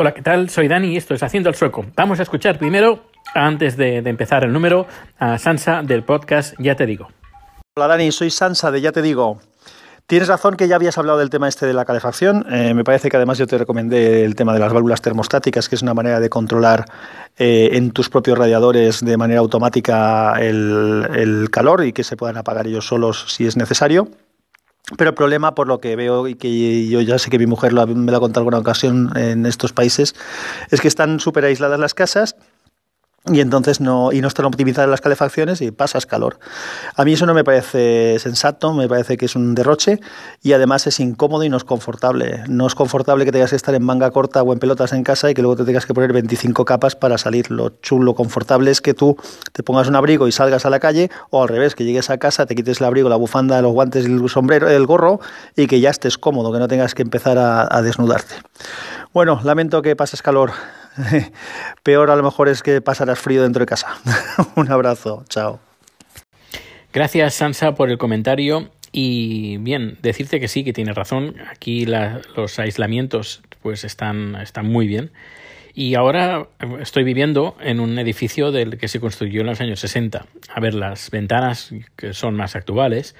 Hola, ¿qué tal? Soy Dani y esto es Haciendo el Sueco. Vamos a escuchar primero, antes de, empezar el número, a Sansa del podcast Ya te digo. Hola Dani, soy Sansa de Ya te digo. Tienes razón que ya habías hablado del tema este de la calefacción. Eh, me parece que además yo te recomendé el tema de las válvulas termostáticas, que es una manera de controlar eh, en tus propios radiadores de manera automática el calor y que se puedan apagar ellos solos si es necesario. Pero el problema, por lo que veo y que yo ya sé que mi mujer lo, me lo ha contado alguna ocasión en estos países, es que están súper aisladas las casas y entonces no, y no están optimizadas las calefacciones y pasas calor. A mí eso no me parece sensato, me parece que es un derroche y además es incómodo y no es confortable. No es confortable que tengas que estar en manga corta o en pelotas en casa y que luego te tengas que poner 25 capas para salir. Lo chulo, confortable es que tú te pongas un abrigo y salgas a la calle o al revés, que llegues a casa, te quites el abrigo, la bufanda, los guantes, el sombrero, el gorro y que ya estés cómodo, que no tengas que empezar a, a desnudarte. Bueno, lamento que pases calor. Peor a lo mejor es que pasarás frío dentro de casa. Un abrazo, chao. Gracias Sansa por el comentario y bien, decirte que sí, que tienes razón. Aquí los aislamientos pues están, están muy bien. Y ahora estoy viviendo en un edificio del que se construyó en los años 60. A ver, las ventanas que son más actuales,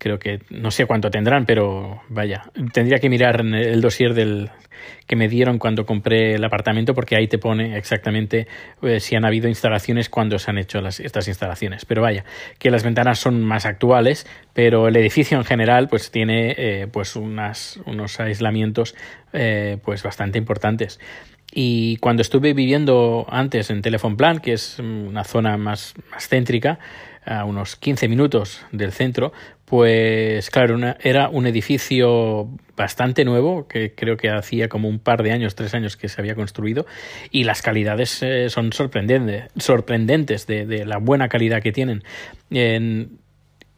creo que no sé cuánto tendrán, pero vaya, tendría que mirar el dossier del que me dieron cuando compré el apartamento porque ahí te pone exactamente eh, si han habido instalaciones cuando se han hecho las, estas instalaciones. Pero vaya, que las ventanas son más actuales, pero el edificio en general pues tiene eh, pues unas, unos aislamientos eh, pues bastante importantes. Y cuando estuve viviendo antes en Telephone Plan, que es una zona más, más céntrica, a unos 15 minutos del centro, pues claro, era un edificio bastante nuevo, que creo que hacía como un par de años, tres años que se había construido, y las calidades eh, son sorprendentes, de, la buena calidad que tienen. En,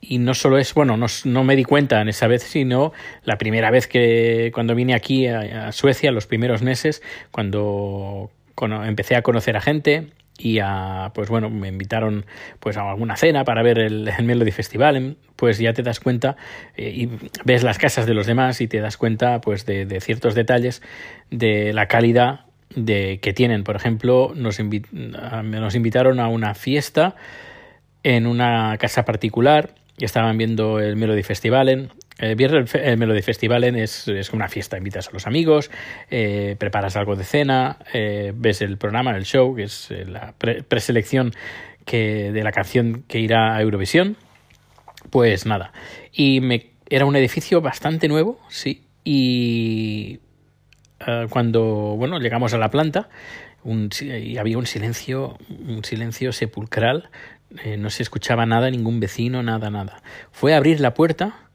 y no solo es, bueno, no, me di cuenta en esa vez, sino la primera vez que cuando vine aquí a, a Suecia, los primeros meses, cuando, cuando empecé a conocer a gente, y a, pues bueno, me invitaron pues a alguna cena para ver el, el Melody Festival, pues ya te das cuenta eh, y ves las casas de los demás y te das cuenta pues de, de ciertos detalles de la calidad de que tienen. Por ejemplo, nos, invi nos invitaron a una fiesta en una casa particular y estaban viendo el Melody Festival el viernes el Melody Festival es, es una fiesta, invitas a los amigos, eh, preparas algo de cena, eh, ves el programa, el show, que es eh, la pre preselección que, de la canción que irá a Eurovisión. Pues nada, y me, era un edificio bastante nuevo, sí, y uh, cuando bueno llegamos a la planta un, y había un silencio, un silencio sepulcral, eh, no se escuchaba nada, ningún vecino, nada, nada. Fue a abrir la puerta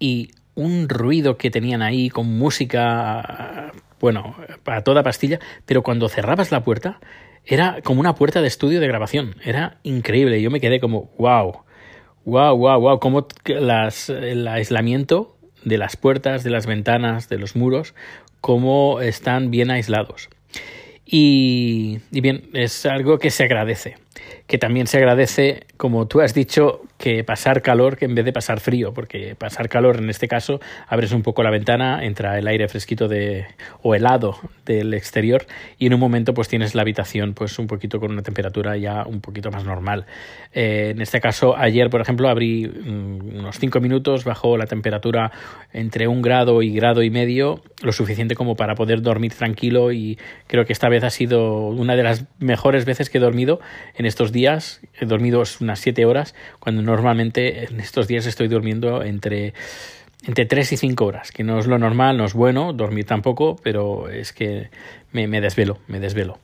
y un ruido que tenían ahí con música, bueno, a toda pastilla, pero cuando cerrabas la puerta era como una puerta de estudio de grabación, era increíble, yo me quedé como, wow, wow, wow, wow, como las, el aislamiento de las puertas, de las ventanas, de los muros, cómo están bien aislados. Y, y bien, es algo que se agradece que también se agradece, como tú has dicho, que pasar calor que en vez de pasar frío, porque pasar calor en este caso abres un poco la ventana, entra el aire fresquito de o helado del exterior y en un momento pues tienes la habitación pues un poquito con una temperatura ya un poquito más normal. Eh, en este caso ayer por ejemplo abrí um, unos 5 minutos bajo la temperatura entre un grado y grado y medio, lo suficiente como para poder dormir tranquilo y creo que esta vez ha sido una de las mejores veces que he dormido en estos días, he dormido unas 7 horas cuando normalmente en estos días estoy durmiendo entre entre 3 y 5 horas, que no es lo normal, no es bueno dormir tampoco, pero es que me, desvelo, me desvelo.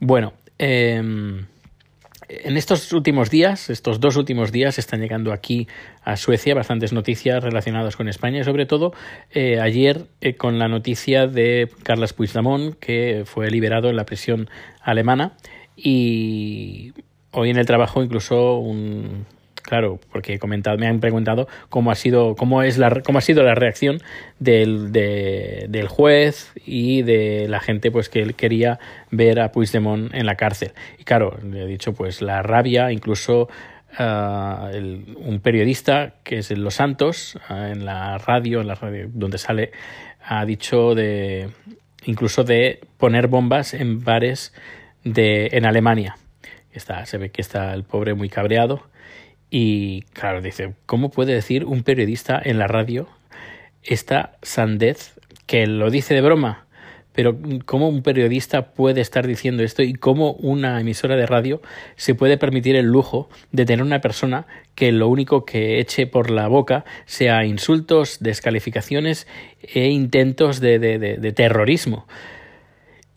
Bueno, eh, en estos últimos días, estos dos últimos días, están llegando aquí a Suecia bastantes noticias relacionadas con España y sobre todo eh, ayer eh, con la noticia de Carles Puigdemont que fue liberado en la prisión alemana y hoy en el trabajo incluso un claro, porque he comentado, me han preguntado cómo ha sido, cómo es la, cómo ha sido la reacción del, de, del juez y de la gente pues que él quería ver a Puigdemont en la cárcel. Y claro, le he dicho pues la rabia, incluso uh, un periodista que es en Los Santos, uh, en la radio, en la radio donde sale, ha dicho de incluso de poner bombas en bares de, en Alemania. Está, se ve que está el pobre muy cabreado. Y claro, dice, ¿cómo puede decir un periodista en la radio esta sandez que lo dice de broma? Pero ¿cómo un periodista puede estar diciendo esto y cómo una emisora de radio se puede permitir el lujo de tener una persona que lo único que eche por la boca sea insultos, descalificaciones e intentos de, de, de, terrorismo?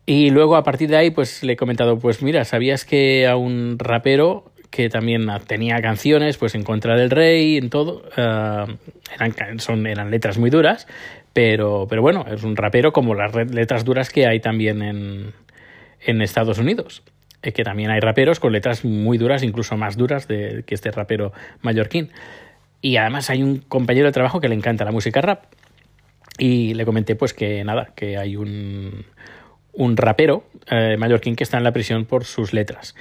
Y luego a partir de ahí pues le he comentado, pues mira, ¿sabías que a un rapero que también tenía canciones pues en contra del rey, en todo, uh, eran, son, eran letras muy duras, pero, pero bueno, es un rapero como las letras duras que hay también en, en Estados Unidos. Es que también hay raperos con letras muy duras, incluso más duras de, que este rapero mallorquín. Y además hay un compañero de trabajo que le encanta la música rap. Y le comenté pues que nada, que hay un, un rapero eh, mallorquín que está en la prisión por sus letras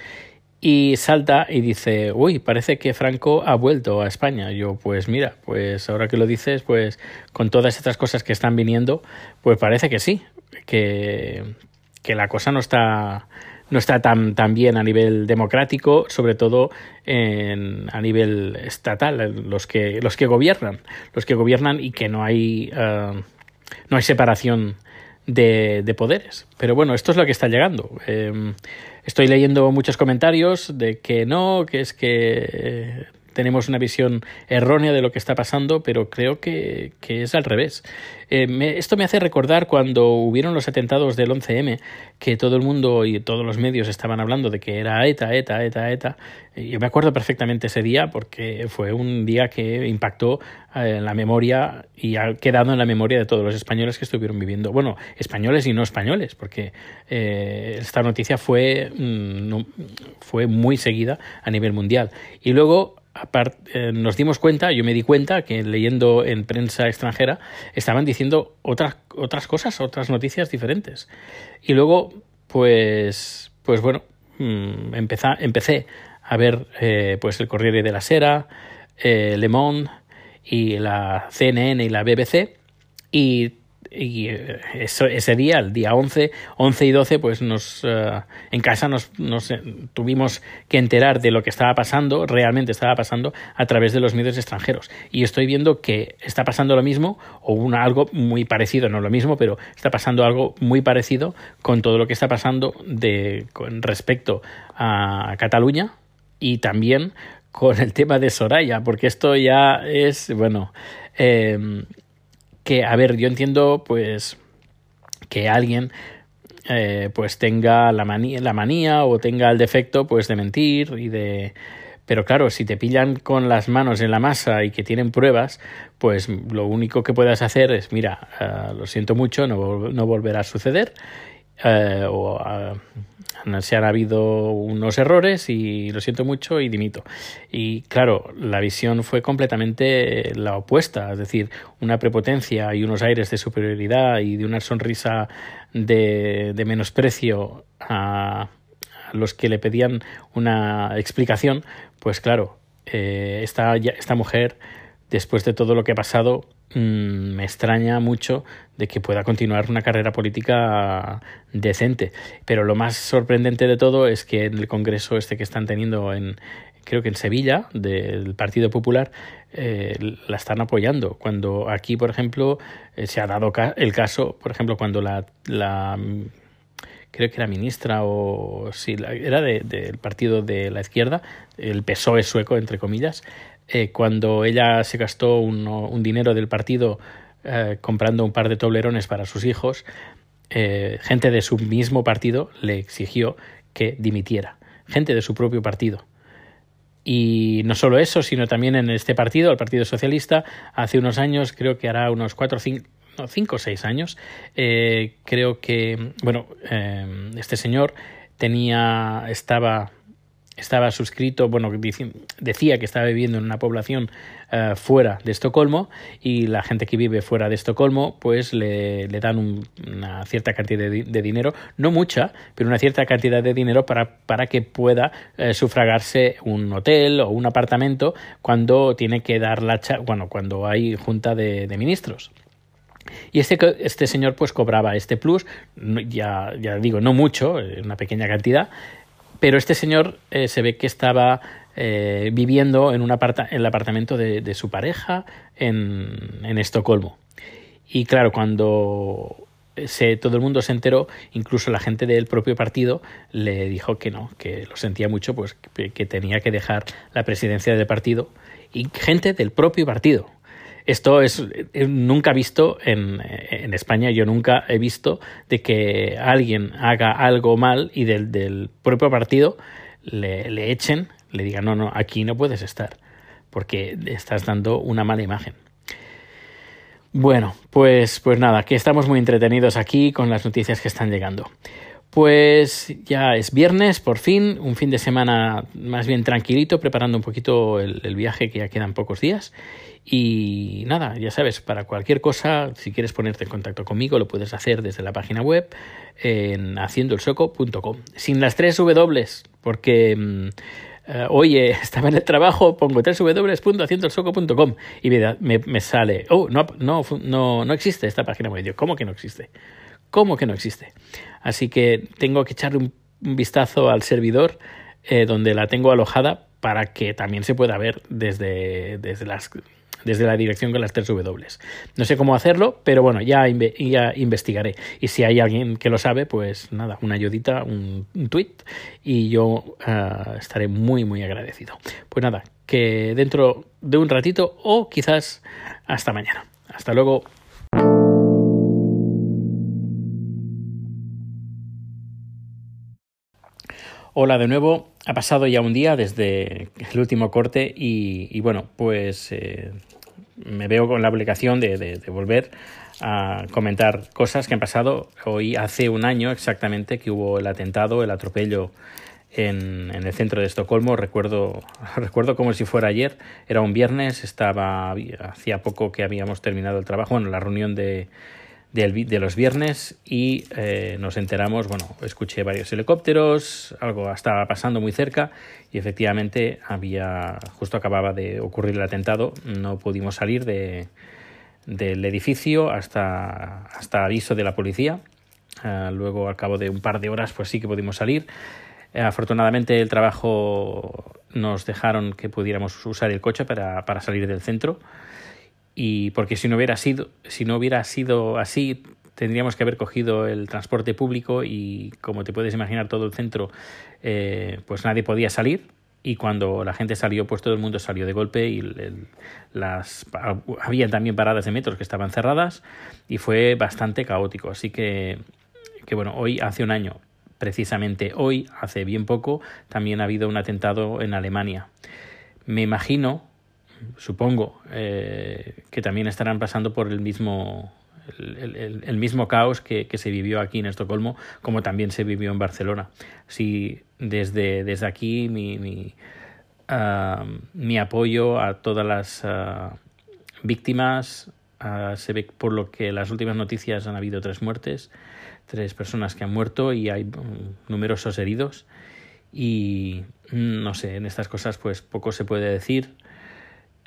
y salta y dice, uy, parece que Franco ha vuelto a España. Yo, pues mira, pues ahora que lo dices, pues con todas estas cosas que están viniendo, pues parece que sí, que, que la cosa no está no está tan, tan bien a nivel democrático, sobre todo en, a nivel estatal, los que, los que gobiernan, los que gobiernan y que no hay, uh, no hay separación de, de, poderes. Pero bueno, esto es lo que está llegando. Eh, Estoy leyendo muchos comentarios de que no, que es que eh, tenemos una visión errónea de lo que está pasando, pero creo que, que es al revés. Eh, esto me hace recordar cuando hubieron los atentados del 11M, que todo el mundo y todos los medios estaban hablando de que era ETA, ETA, ETA, ETA. Yo me acuerdo perfectamente ese día porque fue un día que impactó en la memoria y ha quedado en la memoria de todos los españoles que estuvieron viviendo. Bueno, españoles y no españoles, porque eh, esta noticia fue, mm, fue muy seguida a nivel mundial. Y luego eh, nos dimos cuenta, yo me di cuenta que leyendo en prensa extranjera estaban diciendo otras, otras cosas, otras noticias diferentes. Y luego, pues, pues bueno, mm, empecé, a ver eh, pues el Corriere de la Sera, eh, Le Monde y la CNN y la BBC y y eh, ese día, el día 11, 11 y 12, pues nos, uh, en casa nos, nos, tuvimos que enterar de lo que estaba pasando, realmente estaba pasando, a través de los medios extranjeros. Y estoy viendo que está pasando lo mismo, o una, algo muy parecido, no lo mismo, pero está pasando algo muy parecido con todo lo que está pasando de, con respecto a Cataluña y también con el tema de Soraya, porque esto ya es, bueno, eh, que, a ver, yo entiendo pues que alguien eh, pues tenga la manía, la manía o tenga el defecto pues de mentir y de pero claro, si te pillan con las manos en la masa y que tienen pruebas, pues lo único que puedas hacer es, mira, uh, lo siento mucho, no, no volverá a suceder, uh, o uh, se han habido unos errores y lo siento mucho y dimito. Y claro, la visión fue completamente la opuesta, es decir, una prepotencia y unos aires de superioridad y de una sonrisa de, de menosprecio a, los que le pedían una explicación, pues claro, eh, esta, esta mujer, después de todo lo que ha pasado, Mm, me extraña mucho de que pueda continuar una carrera política decente. Pero lo más sorprendente de todo es que en el Congreso este que están teniendo en creo que en Sevilla del Partido Popular eh, la están apoyando. Cuando aquí, por ejemplo, eh, se ha dado el caso, por ejemplo, cuando la, la creo que era ministra o sí, era del de, partido de la izquierda, el PSOE sueco, entre comillas, eh, cuando ella se gastó un, dinero del partido eh, comprando un par de toblerones para sus hijos, eh, gente de su mismo partido le exigió que dimitiera, gente de su propio partido. Y no solo eso, sino también en este partido, el Partido Socialista, hace unos años, creo que hará unos cuatro o cinco, no, cinco o seis años, eh, creo que, bueno, este señor tenía, estaba estaba suscrito, bueno, decía que estaba viviendo en una población uh, fuera de Estocolmo y la gente que vive fuera de Estocolmo pues le, le dan un, una cierta cantidad de, dinero, no mucha, pero una cierta cantidad de dinero para, para que pueda uh, sufragarse un hotel o un apartamento cuando tiene que dar la, bueno, cuando hay junta de, de ministros. Y este, este señor pues cobraba este plus, ya, ya digo, no mucho, eh, una pequeña cantidad, pero este señor eh, se ve que estaba eh, viviendo en, un aparta en el apartamento de, su pareja en, en, Estocolmo. Y claro, cuando se, todo el mundo se enteró, incluso la gente del propio partido le dijo que no, que lo sentía mucho, pues que, que tenía que dejar la presidencia del partido. Y gente del propio partido, esto es eh, nunca visto en, en, España, yo nunca he visto de que alguien haga algo mal y del, del propio partido le, le, echen, le digan, no, no, aquí no puedes estar, porque estás dando una mala imagen. Bueno, pues, pues nada, que estamos muy entretenidos aquí con las noticias que están llegando. Pues ya es viernes, por fin, un fin de semana más bien tranquilito, preparando un poquito el, viaje que ya quedan pocos días. Y nada, ya sabes, para cualquier cosa, si quieres ponerte en contacto conmigo, lo puedes hacer desde la página web en haciendoelsoco.com. Sin las tres W, porque mm, eh, oye, estaba en el trabajo, pongo www.haciendoelsoco.com y me, me, me, sale, oh, no, no, no, no existe esta página web. Yo, ¿cómo que no existe? ¿Cómo que no existe? Así que tengo que echarle un, vistazo al servidor eh, donde la tengo alojada para que también se pueda ver desde, desde las la dirección con las tres W. No sé cómo hacerlo, pero bueno, ya, investigaré. Y si hay alguien que lo sabe, pues nada, una ayudita, un, un tweet y yo uh, estaré muy, muy agradecido. Pues nada, que dentro de un ratito o quizás hasta mañana. Hasta luego. Hola de nuevo. Ha pasado ya un día desde el último corte y, bueno, pues eh, me veo con la obligación de, de, de, volver a comentar cosas que han pasado hoy hace un año exactamente que hubo el atentado, el atropello en, en, el centro de Estocolmo. Recuerdo, recuerdo como si fuera ayer. Era un viernes, estaba hacía poco que habíamos terminado el trabajo, bueno, la reunión de, de, los viernes y eh, nos enteramos, bueno, escuché varios helicópteros, algo estaba pasando muy cerca y efectivamente había, justo acababa de ocurrir el atentado, no pudimos salir de, del edificio hasta, hasta aviso de la policía. Uh, luego, al cabo de un par de horas, pues sí que pudimos salir. Uh, afortunadamente, el trabajo nos dejaron que pudiéramos usar el coche para, para salir del centro y porque si no hubiera sido si no hubiera sido así tendríamos que haber cogido el transporte público y como te puedes imaginar todo el centro eh, pues nadie podía salir. Y cuando la gente salió pues todo el mundo salió de golpe y las había también paradas de metros que estaban cerradas y fue bastante caótico. Así que que bueno hoy hace un año precisamente hoy hace bien poco también ha habido un atentado en Alemania. Me imagino supongo eh, que también estarán pasando por el mismo el, mismo caos que, se vivió aquí en Estocolmo, como también se vivió en Barcelona. Sí, desde, desde aquí mi, mi, uh, mi apoyo a todas las uh, víctimas. Uh, se ve por lo que las últimas noticias han habido tres muertes, tres personas que han muerto y hay um, numerosos heridos. Y no sé, en estas cosas pues poco se puede decir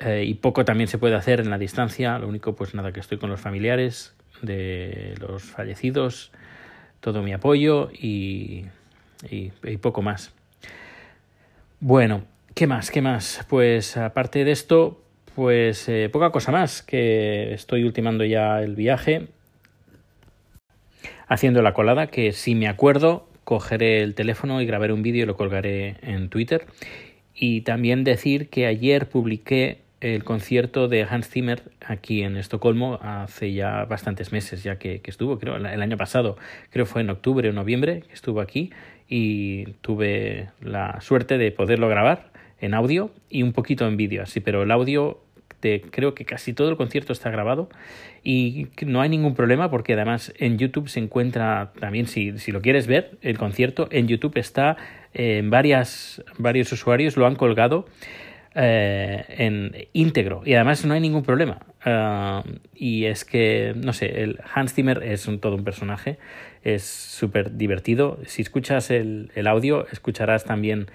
eh, y poco también se puede hacer en la distancia. Lo único, pues nada, que estoy con los familiares de los fallecidos, todo mi apoyo y, y, poco más. Bueno, ¿qué más? ¿Qué más? Pues aparte de esto, pues eh, poca cosa más, que estoy ultimando ya el viaje, haciendo la colada, que si me acuerdo, cogeré el teléfono y grabaré un vídeo y lo colgaré en Twitter. Y también decir que ayer publiqué el concierto de Hans Zimmer aquí en Estocolmo hace ya bastantes meses ya que, estuvo, creo, el año pasado, creo fue en octubre o noviembre que estuvo aquí y tuve la suerte de poderlo grabar en audio y un poquito en vídeo, así, pero el audio de, creo que casi todo el concierto está grabado y no hay ningún problema porque además en YouTube se encuentra también, si, si lo quieres ver, el concierto en YouTube está en varias, varios usuarios lo han colgado eh, en íntegro y además no hay ningún problema. Uh, y es que, no sé, el Hans Zimmer es un, todo un personaje, es súper divertido. Si escuchas el, el, audio, escucharás también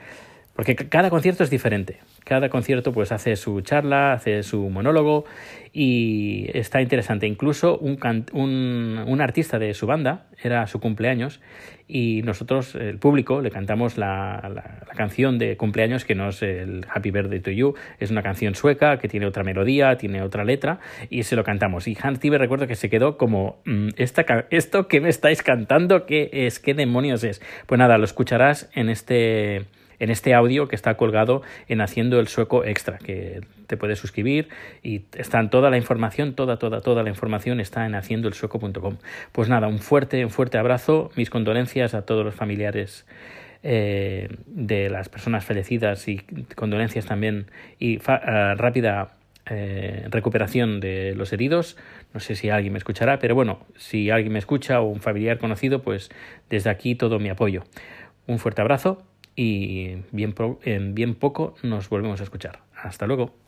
porque cada concierto es diferente. Cada concierto pues hace su charla, hace su monólogo y está interesante. Incluso un, un, un, artista de su banda, era su cumpleaños, y nosotros, el público, le cantamos la, canción de cumpleaños que no es el Happy Birthday to You, es una canción sueca que tiene otra melodía, tiene otra letra, y se lo cantamos. Y Hans Zimmer recuerdo que se quedó como, mm, esta, ¿esto que me estáis cantando? ¿Qué es? ¿Qué demonios es? Pues nada, lo escucharás en este en este audio que está colgado en Haciendo el Sueco Extra, que te puedes suscribir y está toda la información, toda, toda, toda la información está en haciendoelsueco.com. Pues nada, un fuerte, un fuerte abrazo, mis condolencias a todos los familiares eh, de las personas fallecidas y condolencias también y uh, rápida eh, recuperación de los heridos. No sé si alguien me escuchará, pero bueno, si alguien me escucha o un familiar conocido, pues desde aquí todo mi apoyo. Un fuerte abrazo y bien, en bien poco nos volvemos a escuchar. Hasta luego.